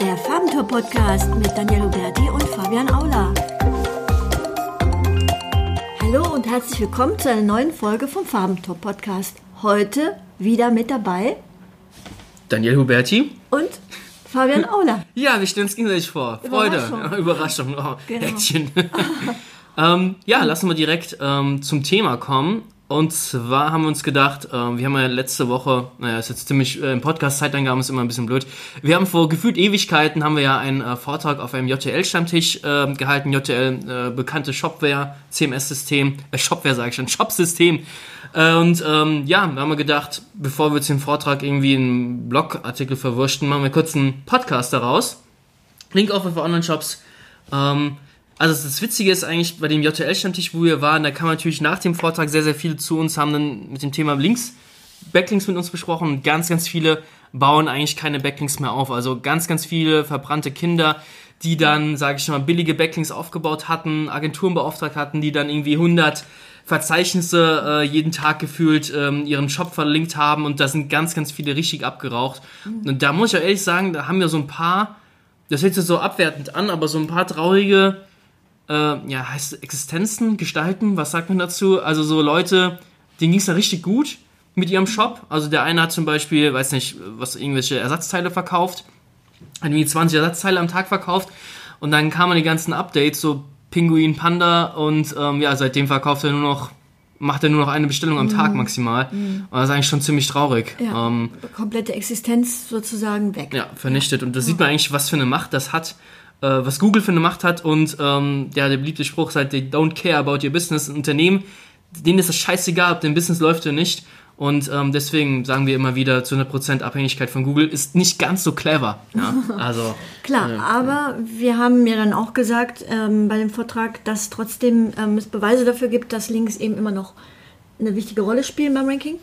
Der Farbentour Podcast mit Daniel Huberti und Fabian Aula. Hallo und herzlich willkommen zu einer neuen Folge vom Farbentour Podcast. Heute wieder mit dabei Daniel Huberti und Fabian Aula. Ja, wir stellen uns gegenseitig vor. Freude, Überraschung, Überraschung. Oh, genau. Häkchen. ähm, ja, lassen wir direkt ähm, zum Thema kommen. Und zwar haben wir uns gedacht, äh, wir haben ja letzte Woche, naja, ist jetzt ziemlich, äh, im Podcast Zeitangaben ist immer ein bisschen blöd. Wir haben vor gefühlt Ewigkeiten, haben wir ja einen äh, Vortrag auf einem JTL-Stammtisch äh, gehalten. JTL, äh, bekannte Shopware, CMS-System, äh, Shopware sage ich schon, Shop-System. Und ähm, ja, da haben wir gedacht, bevor wir jetzt den Vortrag irgendwie in einen Blogartikel verwurschten, machen wir kurz einen Podcast daraus. Link auch für Online-Shops. Ähm, also das Witzige ist eigentlich bei dem JTL-Stammtisch, wo wir waren, da kam natürlich nach dem Vortrag sehr, sehr viele zu uns, haben dann mit dem Thema Links, Backlinks mit uns besprochen und ganz, ganz viele bauen eigentlich keine Backlinks mehr auf. Also ganz, ganz viele verbrannte Kinder, die dann, sage ich mal, billige Backlinks aufgebaut hatten, Agenturen beauftragt hatten, die dann irgendwie 100 Verzeichnisse äh, jeden Tag gefühlt ähm, ihren Shop verlinkt haben und da sind ganz, ganz viele richtig abgeraucht. Mhm. Und da muss ich auch ehrlich sagen, da haben wir so ein paar, das hört sich so abwertend an, aber so ein paar traurige äh, ja, heißt Existenzen gestalten, was sagt man dazu? Also so Leute, denen ging es da richtig gut mit ihrem Shop. Also der eine hat zum Beispiel, weiß nicht, was irgendwelche Ersatzteile verkauft, hat irgendwie 20 Ersatzteile am Tag verkauft und dann kamen die ganzen Updates, so Pinguin, Panda und ähm, ja, seitdem verkauft er nur noch macht er nur noch eine Bestellung am Tag mhm. maximal. Mhm. Und das ist eigentlich schon ziemlich traurig. Ja, ähm, komplette Existenz sozusagen weg. Ja, vernichtet. Und da ja. sieht man eigentlich, was für eine Macht das hat was Google für eine Macht hat und ähm, ja, der beliebte Spruch ist halt, they don't care about your business. Ein Unternehmen, denen ist das scheißegal, ob dein Business läuft oder nicht. Und ähm, deswegen sagen wir immer wieder, zu 100% Abhängigkeit von Google ist nicht ganz so clever. Ja? Also, Klar, äh, aber wir haben ja dann auch gesagt ähm, bei dem Vortrag, dass trotzdem ähm, es Beweise dafür gibt, dass Links eben immer noch eine wichtige Rolle spielen beim Ranking.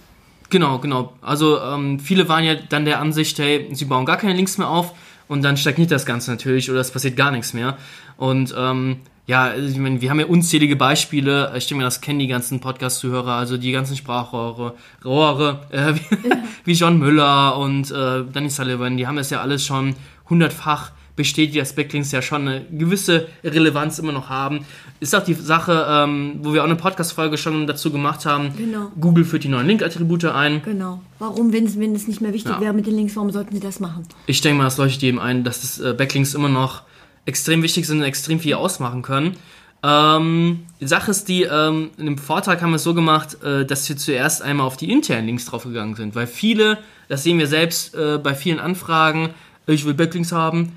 Genau, genau. Also ähm, viele waren ja dann der Ansicht, hey, sie bauen gar keine Links mehr auf und dann stagniert das Ganze natürlich oder es passiert gar nichts mehr. Und ähm, ja, ich meine, wir haben ja unzählige Beispiele. Ich denke das kennen die ganzen Podcast-Zuhörer, also die ganzen Sprachrohre, Rohre, äh, wie, ja. wie John Müller und äh, Danny Sullivan, die haben das ja alles schon hundertfach bestätigt, dass Backlinks ja schon eine gewisse Relevanz immer noch haben. Ist auch die Sache, ähm, wo wir auch eine Podcast-Folge schon dazu gemacht haben. Genau. Google führt die neuen Link-Attribute ein. Genau. Warum, wenn, wenn es nicht mehr wichtig ja. wäre mit den Links, warum sollten sie das machen? Ich denke mal, das leuchtet jedem ein, dass das, äh, Backlinks immer noch extrem wichtig sind und extrem viel ausmachen können. Ähm, die Sache ist die, ähm, in dem Vortrag haben wir es so gemacht, äh, dass wir zuerst einmal auf die internen Links draufgegangen sind, weil viele, das sehen wir selbst äh, bei vielen Anfragen, ich will Backlinks haben,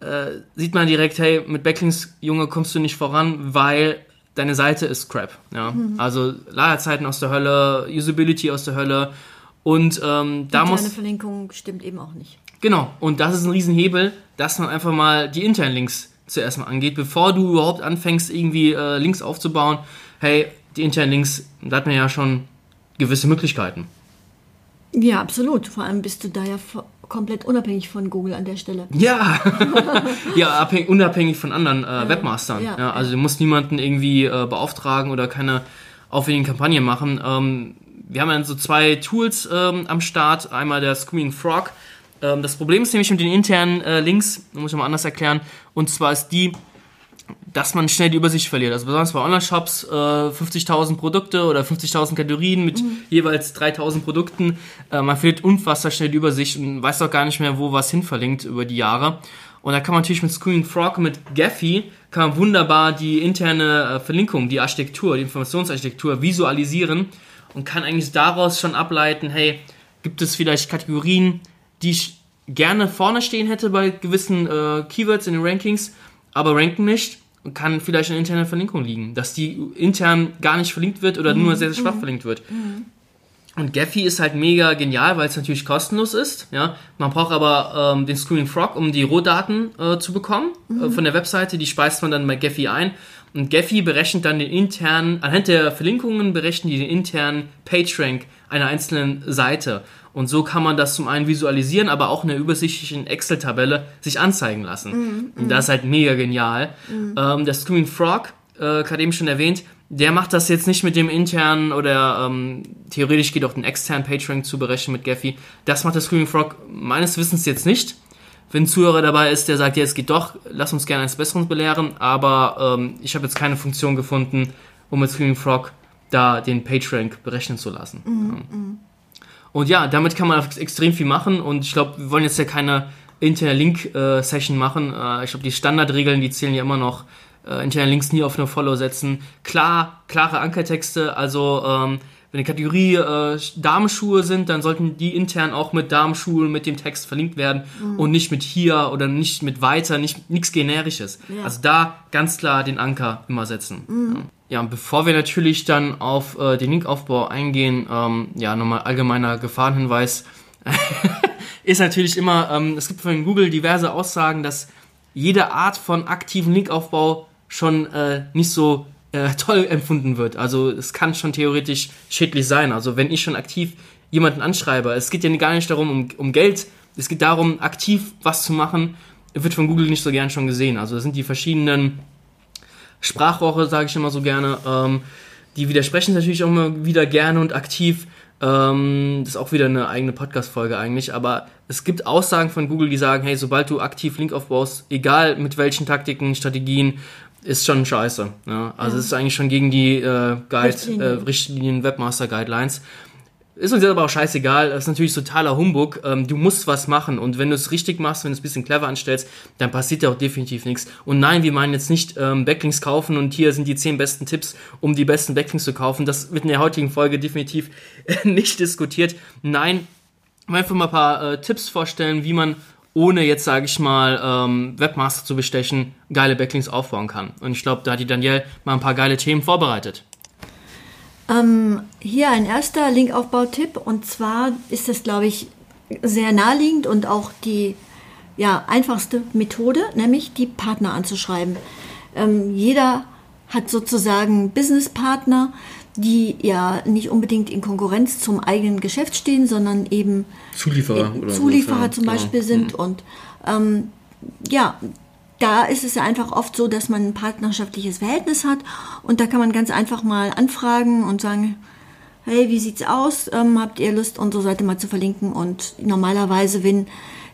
äh, sieht man direkt, hey, mit Backlinks, Junge, kommst du nicht voran, weil deine Seite ist crap. Ja? Mhm. Also Lagerzeiten aus der Hölle, Usability aus der Hölle und ähm, da muss... Deine Verlinkung stimmt eben auch nicht. Genau, und das ist ein Riesenhebel, dass man einfach mal die internen Links zuerst mal angeht, bevor du überhaupt anfängst, irgendwie äh, Links aufzubauen. Hey, die internen Links, da hat man ja schon gewisse Möglichkeiten. Ja, absolut. Vor allem bist du da ja komplett unabhängig von Google an der Stelle. Ja, ja abhängig, unabhängig von anderen äh. Webmastern. Ja. ja. also du musst niemanden irgendwie äh, beauftragen oder keine aufwendigen Kampagnen machen. Ähm, wir haben ja so zwei Tools ähm, am Start. Einmal der Screaming Frog. Ähm, das Problem ist nämlich mit den internen äh, Links, muss ich mal anders erklären. Und zwar ist die, dass man schnell die Übersicht verliert. Also besonders bei Online-Shops, äh, 50.000 Produkte oder 50.000 Kategorien mit mhm. jeweils 3.000 Produkten. Äh, man verliert unfassbar schnell die Übersicht und weiß auch gar nicht mehr, wo was hin verlinkt über die Jahre. Und da kann man natürlich mit Screen Frog, mit Gephi, kann man wunderbar die interne äh, Verlinkung, die Architektur, die Informationsarchitektur visualisieren und kann eigentlich daraus schon ableiten, hey, gibt es vielleicht Kategorien, die ich gerne vorne stehen hätte bei gewissen äh, Keywords in den Rankings aber ranken nicht kann vielleicht eine interne Verlinkung liegen, dass die intern gar nicht verlinkt wird oder mhm. nur sehr, sehr schwach mhm. verlinkt wird. Mhm. Und Gephi ist halt mega genial, weil es natürlich kostenlos ist. Ja, man braucht aber ähm, den Screen Frog, um die Rohdaten äh, zu bekommen äh, mhm. äh, von der Webseite. Die speist man dann bei Gephi ein. Und Gephi berechnet dann den internen, anhand der Verlinkungen berechnen die den internen PageRank einer einzelnen Seite. Und so kann man das zum einen visualisieren, aber auch in einer übersichtlichen Excel-Tabelle sich anzeigen lassen. Mm, Und das ist halt mega genial. Mm. Ähm, der Screen Frog, äh, gerade eben schon erwähnt, der macht das jetzt nicht mit dem internen oder ähm, theoretisch geht auch den externen PageRank zu berechnen mit Gephi. Das macht der Screaming Frog meines Wissens jetzt nicht. wenn ein Zuhörer dabei ist, der sagt, ja, es geht doch, lass uns gerne eines Besseren belehren, aber ähm, ich habe jetzt keine Funktion gefunden, um mit Screaming Frog da den PageRank berechnen zu lassen. Mhm. Und ja, damit kann man extrem viel machen und ich glaube, wir wollen jetzt ja keine interne Link-Session machen. Äh, ich glaube, die Standardregeln, die zählen ja immer noch. Äh, interne Links nie auf eine Follow setzen. Klar, klare Ankertexte, also ähm, wenn die Kategorie äh, Damenschuhe sind, dann sollten die intern auch mit Damenschuhen mit dem Text verlinkt werden mhm. und nicht mit hier oder nicht mit weiter, nicht nichts generisches. Ja. Also da ganz klar den Anker immer setzen. Mhm. Ja, und bevor wir natürlich dann auf äh, den Linkaufbau eingehen, ähm, ja, nochmal allgemeiner Gefahrenhinweis. ist natürlich immer, ähm, es gibt von Google diverse Aussagen, dass jede Art von aktiven Linkaufbau schon äh, nicht so äh, toll empfunden wird. Also es kann schon theoretisch schädlich sein. Also wenn ich schon aktiv jemanden anschreibe, es geht ja gar nicht darum, um, um Geld, es geht darum, aktiv was zu machen, wird von Google nicht so gern schon gesehen. Also das sind die verschiedenen Sprachrohre, sage ich immer so gerne, ähm, die widersprechen natürlich auch immer wieder gerne und aktiv. Ähm, das ist auch wieder eine eigene Podcast-Folge eigentlich, aber es gibt Aussagen von Google, die sagen, hey, sobald du aktiv Link aufbaust, egal mit welchen Taktiken, Strategien, ist schon scheiße. Ja? Also ja. es ist eigentlich schon gegen die äh, Guide, Richtlinien. Äh, Richtlinien Webmaster Guidelines. Ist uns jetzt aber auch scheißegal, das ist natürlich totaler Humbug. Ähm, du musst was machen und wenn du es richtig machst, wenn du es ein bisschen clever anstellst, dann passiert ja auch definitiv nichts. Und nein, wir meinen jetzt nicht ähm, Backlinks kaufen und hier sind die 10 besten Tipps, um die besten Backlinks zu kaufen. Das wird in der heutigen Folge definitiv nicht diskutiert. Nein, einfach mal ein paar äh, Tipps vorstellen, wie man ohne jetzt, sage ich mal, ähm, Webmaster zu bestechen, geile Backlinks aufbauen kann. Und ich glaube, da hat die Danielle mal ein paar geile Themen vorbereitet. Ähm, hier ein erster Linkaufbau-Tipp und zwar ist das, glaube ich, sehr naheliegend und auch die ja, einfachste Methode, nämlich die Partner anzuschreiben. Ähm, jeder hat sozusagen Businesspartner, die ja nicht unbedingt in Konkurrenz zum eigenen Geschäft stehen, sondern eben Zulieferer, Zulieferer ja, zum genau. Beispiel sind. Mhm. Und ähm, ja, da ist es ja einfach oft so, dass man ein partnerschaftliches Verhältnis hat und da kann man ganz einfach mal anfragen und sagen, hey, wie sieht's aus? Ähm, habt ihr Lust, unsere Seite mal zu verlinken? Und normalerweise, wenn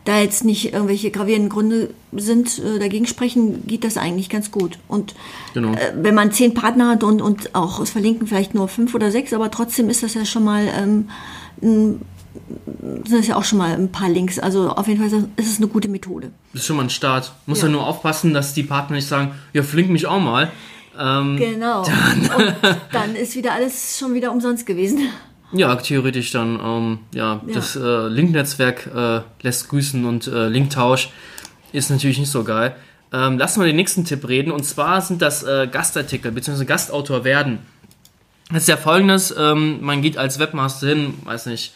da jetzt nicht irgendwelche gravierenden Gründe sind, äh, dagegen sprechen, geht das eigentlich ganz gut. Und genau. äh, wenn man zehn Partner hat und, und auch es verlinken vielleicht nur fünf oder sechs, aber trotzdem ist das ja schon mal ähm, ein sind das ja auch schon mal ein paar Links. Also auf jeden Fall ist es eine gute Methode. Das ist schon mal ein Start. Muss ja, ja nur aufpassen, dass die Partner nicht sagen, ja, flink mich auch mal. Ähm, genau. Dann, dann ist wieder alles schon wieder umsonst gewesen. Ja, theoretisch dann, ähm, ja, ja, das äh, Link-Netzwerk äh, lässt grüßen und äh, Linktausch ist natürlich nicht so geil. Ähm, lassen wir den nächsten Tipp reden und zwar sind das äh, Gastartikel bzw. Gastautor werden. Das ist ja folgendes, ähm, man geht als Webmaster hin, weiß nicht,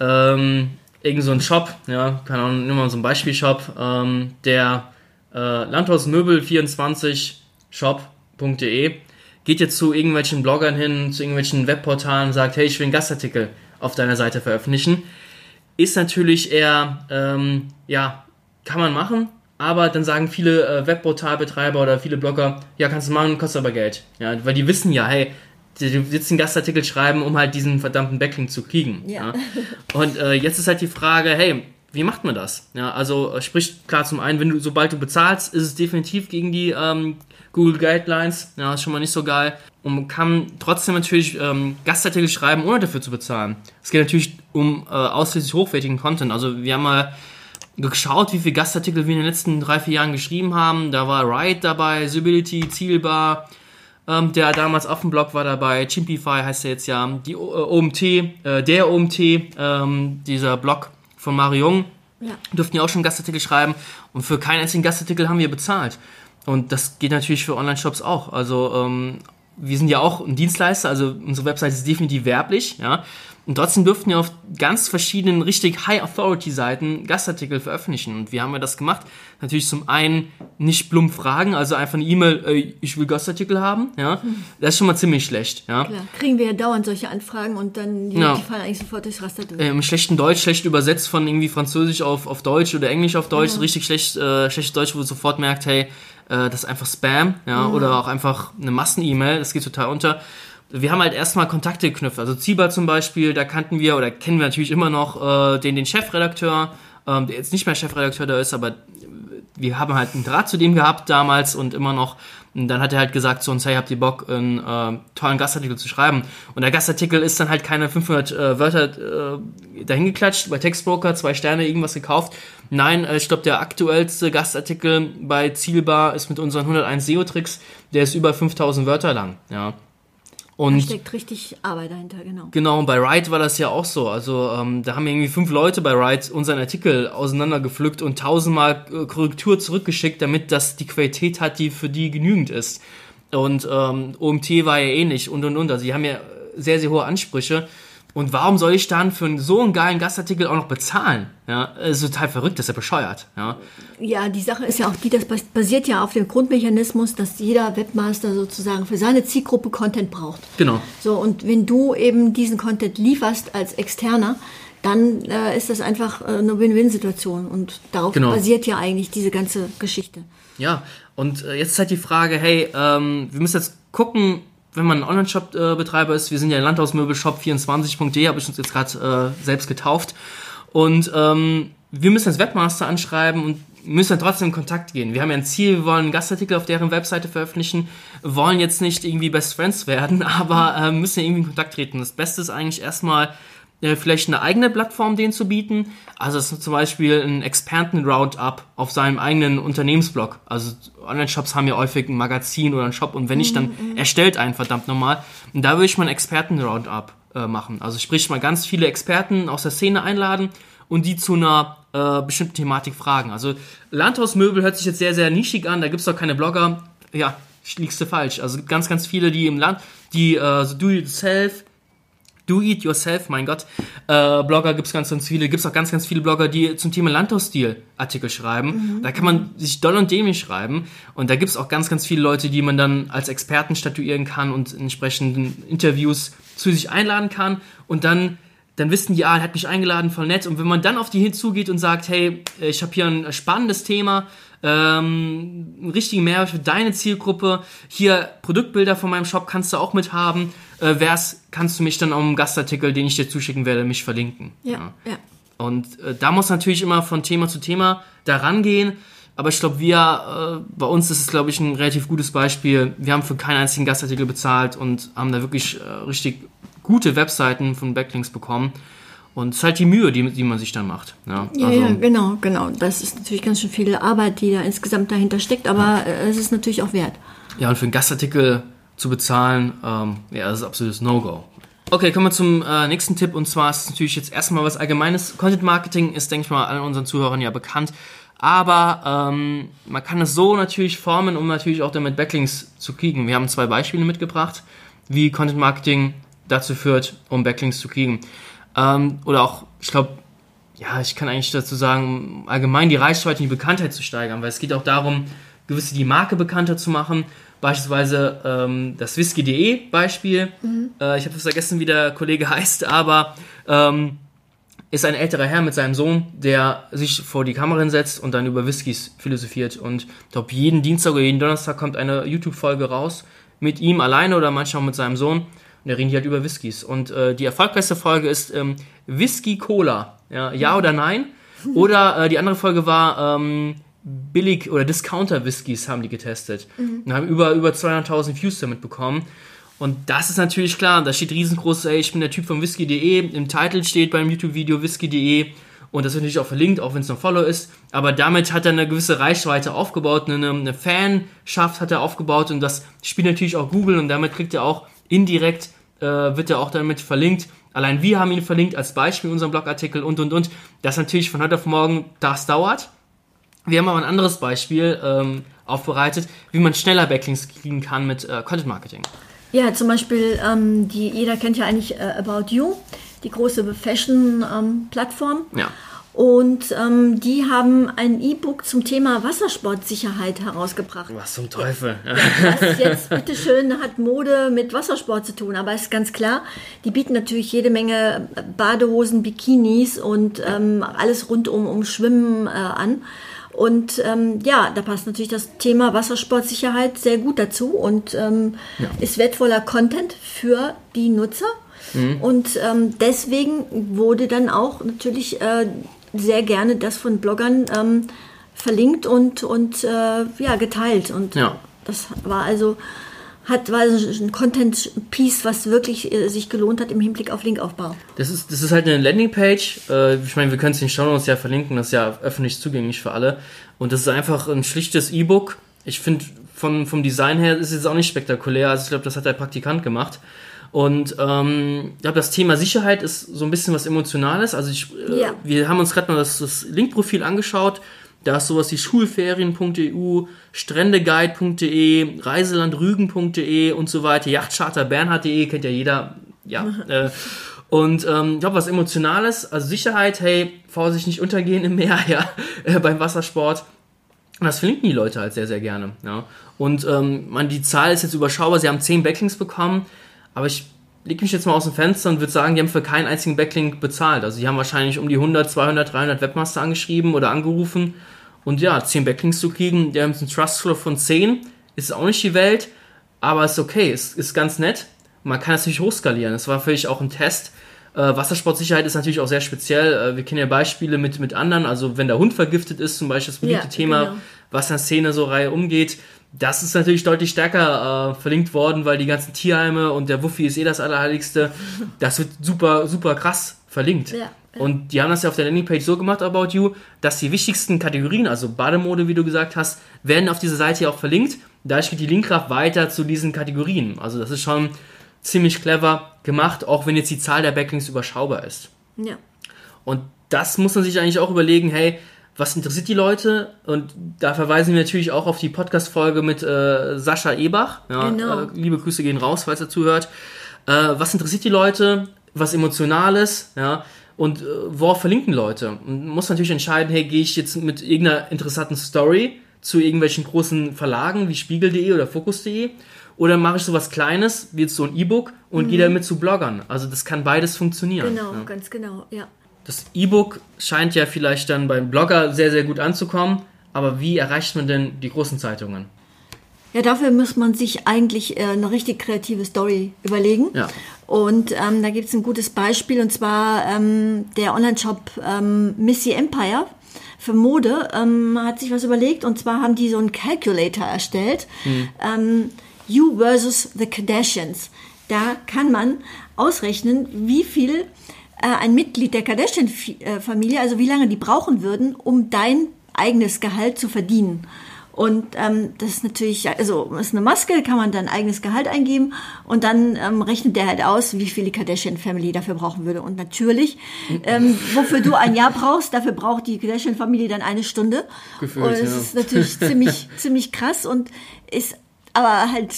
ähm, irgend so ein Shop, ja, keine Ahnung, nehmen wir mal so einen Beispielshop, ähm, der äh, Landhausmöbel24 shop.de geht jetzt zu irgendwelchen Bloggern hin, zu irgendwelchen Webportalen und sagt, hey, ich will einen Gastartikel auf deiner Seite veröffentlichen. Ist natürlich eher, ähm, ja, kann man machen, aber dann sagen viele äh, Webportalbetreiber oder viele Blogger, ja, kannst du machen, kostet aber Geld. Ja, weil die wissen ja, hey, du willst einen Gastartikel schreiben, um halt diesen verdammten Backlink zu kriegen. Ja. ja. Und äh, jetzt ist halt die Frage, hey, wie macht man das? Ja, also äh, sprich klar zum einen, wenn du, sobald du bezahlst, ist es definitiv gegen die ähm, Google Guidelines. Ja, ist schon mal nicht so geil. Und man kann trotzdem natürlich ähm, Gastartikel schreiben, ohne dafür zu bezahlen. Es geht natürlich um äh, ausschließlich hochwertigen Content. Also wir haben mal geschaut, wie viele Gastartikel wir in den letzten drei, vier Jahren geschrieben haben. Da war Riot dabei, Sibility, Zielbar, ähm, der damals auf dem Blog war dabei, Chimpify heißt er jetzt ja, die äh, OMT, äh, der OMT, ähm, dieser Blog von Mario Jung, ja. durften ja auch schon Gastartikel schreiben und für keinen einzigen Gastartikel haben wir bezahlt. Und das geht natürlich für Online-Shops auch. Also ähm, wir sind ja auch ein Dienstleister, also unsere Website ist definitiv werblich, ja. Und trotzdem durften wir auf ganz verschiedenen, richtig High-Authority-Seiten Gastartikel veröffentlichen. Und wie haben wir das gemacht? Natürlich zum einen nicht plump fragen, also einfach eine E-Mail, äh, ich will Gastartikel haben, ja. Das ist schon mal ziemlich schlecht, ja. Klar, kriegen wir ja dauernd solche Anfragen und dann die, ja. die fallen eigentlich sofort durchs Raster durch. Im schlechten Deutsch, schlecht übersetzt von irgendwie Französisch auf, auf Deutsch oder Englisch auf Deutsch, ja. richtig schlecht, äh, schlechtes Deutsch, wo du sofort merkt, hey, das ist einfach Spam, ja, mhm. oder auch einfach eine Massen-E-Mail, das geht total unter wir haben halt erstmal Kontakte geknüpft. Also Ziba zum Beispiel, da kannten wir oder kennen wir natürlich immer noch äh, den, den Chefredakteur ähm, der jetzt nicht mehr Chefredakteur da ist, aber wir haben halt einen Draht zu dem gehabt damals und immer noch. Und dann hat er halt gesagt zu uns, hey, habt ihr Bock, einen äh, tollen Gastartikel zu schreiben? Und der Gastartikel ist dann halt keine 500 äh, Wörter äh, dahingeklatscht, bei Textbroker, zwei Sterne, irgendwas gekauft. Nein, äh, ich glaube, der aktuellste Gastartikel bei Zielbar ist mit unseren 101 SEO-Tricks, der ist über 5000 Wörter lang, ja. Und da steckt richtig Arbeit dahinter, genau. Genau, und bei Wright war das ja auch so. Also ähm, da haben irgendwie fünf Leute bei Wright unseren Artikel auseinandergepflückt und tausendmal äh, Korrektur zurückgeschickt, damit das die Qualität hat, die für die genügend ist. Und ähm, OMT war ja ähnlich und und und. Also die haben ja sehr, sehr hohe Ansprüche. Und warum soll ich dann für so einen geilen Gastartikel auch noch bezahlen? Ja, ist total verrückt, das ist ja bescheuert. Ja. ja, die Sache ist ja auch die, das basiert ja auf dem Grundmechanismus, dass jeder Webmaster sozusagen für seine Zielgruppe Content braucht. Genau. So, und wenn du eben diesen Content lieferst als Externer, dann äh, ist das einfach äh, eine Win-Win-Situation. Und darauf genau. basiert ja eigentlich diese ganze Geschichte. Ja, und äh, jetzt ist halt die Frage, hey, ähm, wir müssen jetzt gucken, wenn man ein Online-Shop-Betreiber ist, wir sind ja Landhausmöbelshop24.de, habe ich uns jetzt gerade äh, selbst getauft. Und ähm, wir müssen als Webmaster anschreiben und müssen dann trotzdem in Kontakt gehen. Wir haben ja ein Ziel, wir wollen einen Gastartikel auf deren Webseite veröffentlichen, wollen jetzt nicht irgendwie Best Friends werden, aber äh, müssen ja irgendwie in Kontakt treten. Das Beste ist eigentlich erstmal vielleicht eine eigene Plattform denen zu bieten. Also zum Beispiel ein Experten-Roundup auf seinem eigenen Unternehmensblog. Also Online-Shops haben ja häufig ein Magazin oder einen Shop und wenn nicht, dann mhm, mhm. erstellt einen verdammt nochmal. Und da würde ich mal ein Experten-Roundup äh, machen. Also sprich mal ganz viele Experten aus der Szene einladen und die zu einer äh, bestimmten Thematik fragen. Also Landhausmöbel hört sich jetzt sehr, sehr nischig an, da gibt es doch keine Blogger. Ja, liegst du falsch. Also ganz, ganz viele, die im Land, die äh, so do-it-yourself, Do-It-Yourself, mein Gott. Äh, Blogger gibt es ganz, ganz viele. Gibt es auch ganz, ganz viele Blogger, die zum Thema Landhausstil Artikel schreiben. Mhm. Da kann man sich doll und dämlich schreiben. Und da gibt es auch ganz, ganz viele Leute, die man dann als Experten statuieren kann und entsprechenden Interviews zu sich einladen kann. Und dann dann wissen die, ah, er hat mich eingeladen, voll nett. Und wenn man dann auf die hinzugeht und sagt, hey, ich habe hier ein spannendes Thema, ähm, einen richtigen Mehrwert für deine Zielgruppe, hier Produktbilder von meinem Shop kannst du auch mit haben, äh, wär's, kannst du mich dann um einen Gastartikel, den ich dir zuschicken werde, mich verlinken. Ja, ja. ja. Und äh, da muss natürlich immer von Thema zu Thema da rangehen. Aber ich glaube, wir, äh, bei uns ist es, glaube ich, ein relativ gutes Beispiel. Wir haben für keinen einzigen Gastartikel bezahlt und haben da wirklich äh, richtig gute Webseiten von Backlinks bekommen. Und es ist halt die Mühe, die, die man sich dann macht. Ja, ja, also, ja, genau, genau. Das ist natürlich ganz schön viel Arbeit, die da insgesamt dahinter steckt, aber ja. Äh, es ist natürlich auch wert. Ja, und für einen Gastartikel zu bezahlen, ähm, ja, das ist absolutes No-Go. Okay, kommen wir zum äh, nächsten Tipp und zwar ist es natürlich jetzt erstmal was Allgemeines. Content Marketing ist, denke ich mal, allen unseren Zuhörern ja bekannt. Aber ähm, man kann es so natürlich formen, um natürlich auch damit Backlinks zu kriegen. Wir haben zwei Beispiele mitgebracht, wie Content Marketing dazu führt, um Backlinks zu kriegen. Ähm, oder auch, ich glaube, ja, ich kann eigentlich dazu sagen, allgemein die Reichweite und die Bekanntheit zu steigern, weil es geht auch darum, gewisse die Marke bekannter zu machen. Beispielsweise ähm, das Whisky.de Beispiel. Mhm. Äh, ich habe vergessen, wie der Kollege heißt, aber ähm, ist ein älterer Herr mit seinem Sohn, der sich vor die Kamera setzt und dann über Whiskys philosophiert. Und ich glaube, jeden Dienstag oder jeden Donnerstag kommt eine YouTube-Folge raus mit ihm alleine oder manchmal auch mit seinem Sohn. Und da reden die halt über Whiskys. Und äh, die erfolgreichste Folge ist ähm, Whisky Cola. Ja, ja oder nein? Oder äh, die andere Folge war ähm, Billig- oder Discounter-Whiskys haben die getestet. Mhm. Und haben über, über 200.000 Views damit bekommen. Und das ist natürlich klar, da steht riesengroß, ey, ich bin der Typ von whisky.de, im Titel steht beim YouTube-Video whisky.de und das ist natürlich auch verlinkt, auch wenn es noch Follow ist, aber damit hat er eine gewisse Reichweite aufgebaut, eine, eine Fanschaft hat er aufgebaut und das spielt natürlich auch Google und damit kriegt er auch indirekt äh, wird er auch damit verlinkt. Allein wir haben ihn verlinkt als Beispiel in unserem Blogartikel und und und. Das natürlich von heute auf morgen, das dauert. Wir haben aber ein anderes Beispiel ähm, aufbereitet, wie man schneller Backlinks kriegen kann mit äh, Content Marketing. Ja, zum Beispiel, ähm, die, jeder kennt ja eigentlich äh, About You, die große Fashion-Plattform. Ähm, ja. Und ähm, die haben ein E-Book zum Thema Wassersportsicherheit herausgebracht. Was zum Teufel? Was jetzt bitteschön hat Mode mit Wassersport zu tun. Aber es ist ganz klar, die bieten natürlich jede Menge Badehosen, Bikinis und ähm, alles rund um, um Schwimmen äh, an. Und ähm, ja, da passt natürlich das Thema Wassersportsicherheit sehr gut dazu und ähm, ja. ist wertvoller Content für die Nutzer. Mhm. Und ähm, deswegen wurde dann auch natürlich äh, sehr gerne das von Bloggern ähm, verlinkt und, und äh, ja, geteilt. Und ja. das war also hat war ein Content-Piece, was wirklich äh, sich gelohnt hat im Hinblick auf Linkaufbau. Das ist, das ist halt eine Landingpage. Äh, ich meine, wir können es in den Show Notes ja verlinken, das ist ja öffentlich zugänglich für alle. Und das ist einfach ein schlichtes E-Book. Ich finde, vom, vom Design her ist es jetzt auch nicht spektakulär. Also ich glaube, das hat der Praktikant gemacht. Und ähm, ich glaube, das Thema Sicherheit ist so ein bisschen was Emotionales. Also ich, äh, ja. wir haben uns gerade mal das, das Link-Profil angeschaut. Da ist sowas wie schulferien.eu, strändeguide.de, reiselandrügen.de und so weiter, yachtcharterbernhard.de, kennt ja jeder. Ja. äh, und ähm, ich glaube, was Emotionales, also Sicherheit, hey, Vorsicht nicht untergehen im Meer, ja, äh, beim Wassersport. Und das verlinken die Leute halt sehr, sehr gerne. Ja. Und ähm, man, die Zahl ist jetzt überschaubar, sie haben 10 Backlinks bekommen, aber ich lege mich jetzt mal aus dem Fenster und würde sagen, die haben für keinen einzigen Backlink bezahlt. Also die haben wahrscheinlich um die 100, 200, 300 Webmaster angeschrieben oder angerufen und ja, 10 Backlinks zu kriegen, der hat einen Trust Score von 10, ist auch nicht die Welt, aber ist okay, ist, ist ganz nett. Man kann es natürlich hochskalieren. Das war für mich auch ein Test. Äh, Wassersportsicherheit ist natürlich auch sehr speziell. Äh, wir kennen ja Beispiele mit, mit anderen. Also wenn der Hund vergiftet ist, zum Beispiel das beliebte ja, Thema, genau. was in der Szene so Reihe umgeht. Das ist natürlich deutlich stärker äh, verlinkt worden, weil die ganzen Tierheime und der Wuffi ist eh das Allerheiligste. Das wird super, super krass verlinkt. Ja. Und die haben das ja auf der Landingpage so gemacht, About You, dass die wichtigsten Kategorien, also Bademode, wie du gesagt hast, werden auf dieser Seite auch verlinkt. Dadurch geht die Linkkraft weiter zu diesen Kategorien. Also das ist schon ziemlich clever gemacht, auch wenn jetzt die Zahl der Backlinks überschaubar ist. Ja. Und das muss man sich eigentlich auch überlegen, hey, was interessiert die Leute? Und da verweisen wir natürlich auch auf die Podcast-Folge mit äh, Sascha Ebach. Ja, genau. Äh, liebe Grüße gehen raus, falls er zuhört. Äh, was interessiert die Leute? Was Emotionales? Ja, und äh, worauf verlinken Leute? Und muss natürlich entscheiden, hey, gehe ich jetzt mit irgendeiner interessanten Story zu irgendwelchen großen Verlagen wie Spiegel.de oder Fokus.de oder mache ich sowas Kleines, wie jetzt so ein E-Book und mhm. gehe damit zu Bloggern. Also das kann beides funktionieren. Genau, ja. ganz genau, ja. Das E-Book scheint ja vielleicht dann beim Blogger sehr, sehr gut anzukommen, aber wie erreicht man denn die großen Zeitungen? Ja, dafür muss man sich eigentlich äh, eine richtig kreative Story überlegen. Ja. Und ähm, da gibt es ein gutes Beispiel, und zwar ähm, der Online-Shop ähm, Missy Empire für Mode ähm, hat sich was überlegt. Und zwar haben die so einen Calculator erstellt. Mhm. you versus the Kardashians. Da kann man ausrechnen, wie viel äh, ein Mitglied der Kardashian-Familie, also wie lange die brauchen würden, um dein eigenes Gehalt zu verdienen. Und ähm, das ist natürlich, also ist eine Maske, kann man dann eigenes Gehalt eingeben und dann ähm, rechnet der halt aus, wie viel die Kardashian Family dafür brauchen würde. Und natürlich, ähm, wofür du ein Jahr brauchst, dafür braucht die Kardashian Familie dann eine Stunde. Gefühlt, und es ja. ist natürlich ziemlich, ziemlich krass und ist aber halt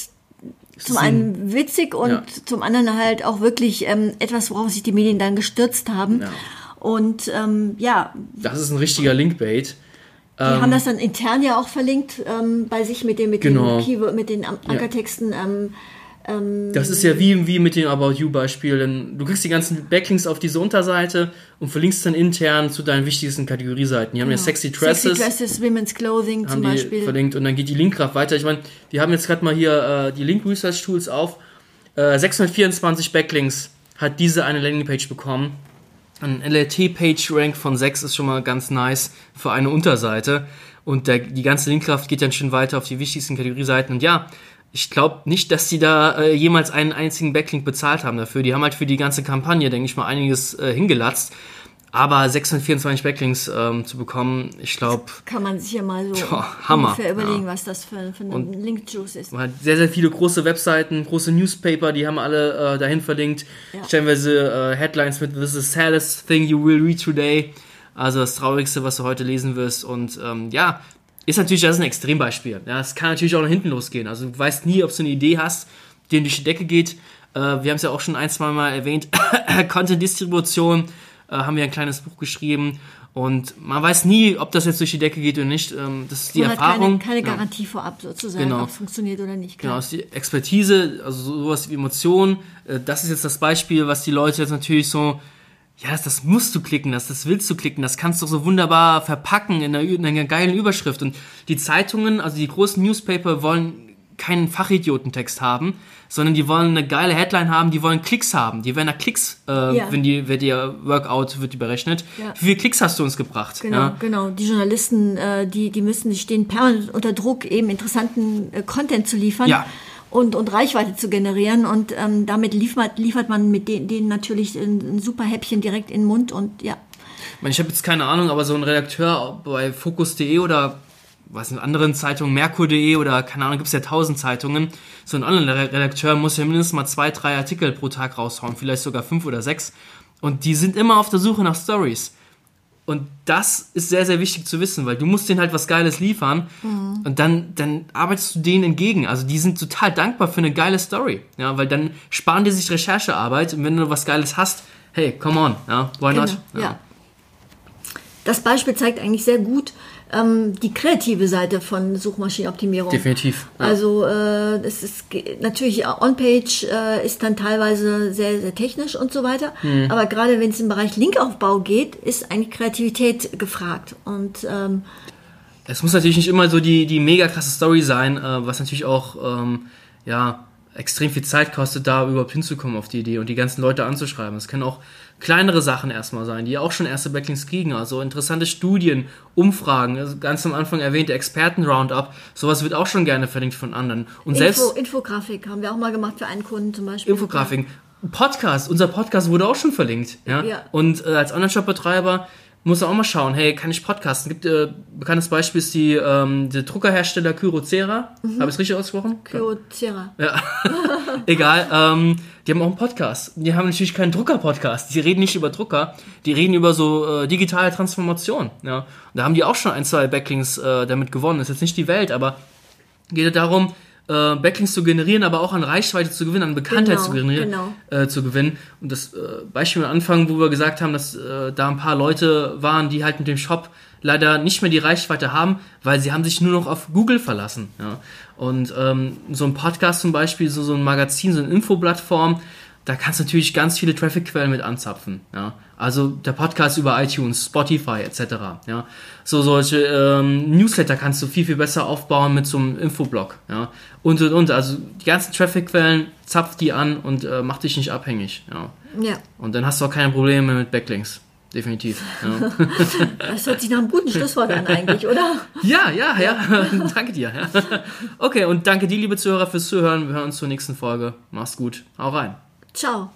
zum einen witzig und ja. zum anderen halt auch wirklich ähm, etwas, worauf sich die Medien dann gestürzt haben. Ja. Und ähm, ja. Das ist ein richtiger Linkbait. Die ähm, haben das dann intern ja auch verlinkt ähm, bei sich mit, dem, mit genau. den Keyword, mit den Ankertexten. Ähm, ähm, das ist ja wie, wie mit dem About You Beispiel. Du kriegst die ganzen Backlinks auf diese Unterseite und verlinkst dann intern zu deinen wichtigsten Kategorieseiten. Die haben genau. ja Sexy Dresses. Sexy Dresses, Women's Clothing zum Beispiel. verlinkt und dann geht die Linkkraft weiter. Ich meine, wir haben jetzt gerade mal hier äh, die Link Research Tools auf. Äh, 624 Backlinks hat diese eine Landingpage bekommen. Ein LRT-Page-Rank von 6 ist schon mal ganz nice für eine Unterseite. Und der, die ganze Linkkraft geht dann schon weiter auf die wichtigsten Kategorieseiten. Und ja, ich glaube nicht, dass die da äh, jemals einen einzigen Backlink bezahlt haben dafür. Die haben halt für die ganze Kampagne, denke ich mal, einiges äh, hingelatzt. Aber 624 Backlinks ähm, zu bekommen, ich glaube. Kann man sich ja mal so Tja, Hammer, ungefähr überlegen, ja. was das für, für ein Link-Juice ist. Man hat sehr, sehr viele große Webseiten, große Newspaper, die haben alle äh, dahin verlinkt. Ja. Stellenweise äh, Headlines mit This is the saddest thing you will read today. Also das Traurigste, was du heute lesen wirst. Und ähm, ja, ist natürlich, das ist ein Extrembeispiel. Ja, es kann natürlich auch nach hinten losgehen. Also du weißt nie, ob du eine Idee hast, die durch die Decke geht. Äh, wir haben es ja auch schon ein, zwei Mal erwähnt. Content-Distribution äh, haben wir ein kleines Buch geschrieben. Und man weiß nie, ob das jetzt durch die Decke geht oder nicht. Ähm, das ist die man Erfahrung. Hat keine, keine Garantie ja. vorab sozusagen, genau. ob es funktioniert oder nicht. Klar. Genau, ist die Expertise, also sowas wie Emotionen. Äh, das ist jetzt das Beispiel, was die Leute jetzt natürlich so, ja, das, das musst du klicken, das, das willst du klicken, das kannst du so wunderbar verpacken in einer, in einer geilen Überschrift. Und die Zeitungen, also die großen Newspaper wollen keinen Fachidiotentext haben, sondern die wollen eine geile Headline haben, die wollen Klicks haben. Die werden da Klicks, äh, ja. wenn die, wenn ihr Workout wird die berechnet. Ja. Wie viele Klicks hast du uns gebracht? Genau, ja? genau. Die Journalisten, äh, die, die müssen, die stehen permanent unter Druck, eben interessanten äh, Content zu liefern. Ja. Und, und Reichweite zu generieren und ähm, damit liefert, liefert man mit denen, denen natürlich ein, ein super Häppchen direkt in den Mund und ja, ich, meine, ich habe jetzt keine Ahnung, aber so ein Redakteur bei Focus.de oder was in anderen Zeitungen, Merkur.de oder keine Ahnung, gibt es ja tausend Zeitungen. So ein Online-Redakteur muss ja mindestens mal zwei, drei Artikel pro Tag raushauen, vielleicht sogar fünf oder sechs. Und die sind immer auf der Suche nach Stories. Und das ist sehr, sehr wichtig zu wissen, weil du musst denen halt was Geiles liefern mhm. und dann, dann arbeitest du denen entgegen. Also die sind total dankbar für eine geile Story. Ja, weil dann sparen die sich Recherchearbeit und wenn du was Geiles hast, hey, come on, ja, why genau, not? Ja. ja das Beispiel zeigt eigentlich sehr gut ähm, die kreative Seite von Suchmaschinenoptimierung. Definitiv. Ja. Also äh, es ist natürlich On-Page äh, ist dann teilweise sehr, sehr technisch und so weiter. Mhm. Aber gerade wenn es im Bereich Linkaufbau geht, ist eigentlich Kreativität gefragt. Und ähm, es muss natürlich nicht immer so die, die mega krasse Story sein, äh, was natürlich auch ähm, ja, extrem viel Zeit kostet, da überhaupt hinzukommen auf die Idee und die ganzen Leute anzuschreiben. Es können auch kleinere Sachen erstmal sein, die auch schon erste Backlinks kriegen. Also interessante Studien, Umfragen, also ganz am Anfang erwähnte Experten-Roundup, sowas wird auch schon gerne verlinkt von anderen. Und Info, selbst Infografik haben wir auch mal gemacht für einen Kunden zum Beispiel. Infografiken. Podcast, unser Podcast wurde auch schon verlinkt. Ja? ja. Und äh, als Online-Shop-Betreiber muss auch mal schauen, hey, kann ich podcasten? Gibt äh, bekanntes Beispiel ist die ähm, der Druckerhersteller Kyocera. Mhm. Habe ich es richtig ausgesprochen? Kyocera. Ja. Egal. Ähm, die haben auch einen Podcast. Die haben natürlich keinen Drucker-Podcast. Die reden nicht über Drucker, die reden über so äh, digitale Transformation. Ja. Und da haben die auch schon ein, zwei Backlinks äh, damit gewonnen. Das ist jetzt nicht die Welt, aber geht ja darum, äh, Backlinks zu generieren, aber auch an Reichweite zu gewinnen, an Bekanntheit genau, zu, generieren, genau. äh, zu gewinnen. Und das äh, Beispiel am Anfang, wo wir gesagt haben, dass äh, da ein paar Leute waren, die halt mit dem Shop leider nicht mehr die Reichweite haben, weil sie haben sich nur noch auf Google verlassen. Ja. Und ähm, so ein Podcast zum Beispiel, so, so ein Magazin, so eine Infoplattform, da kannst du natürlich ganz viele Traffic-Quellen mit anzapfen. Ja. Also der Podcast über iTunes, Spotify etc. Ja. So solche ähm, Newsletter kannst du viel, viel besser aufbauen mit so einem Infoblog. Ja. Und und und. Also die ganzen Traffic-Quellen, zapf die an und äh, mach dich nicht abhängig. Ja. ja. Und dann hast du auch keine Probleme mit Backlinks. Definitiv. Ja. Das hört sich nach einem guten Schlusswort an eigentlich, oder? Ja, ja, ja. danke dir. Okay, und danke dir, liebe Zuhörer, fürs Zuhören. Wir hören uns zur nächsten Folge. Mach's gut. Hau rein. Ciao.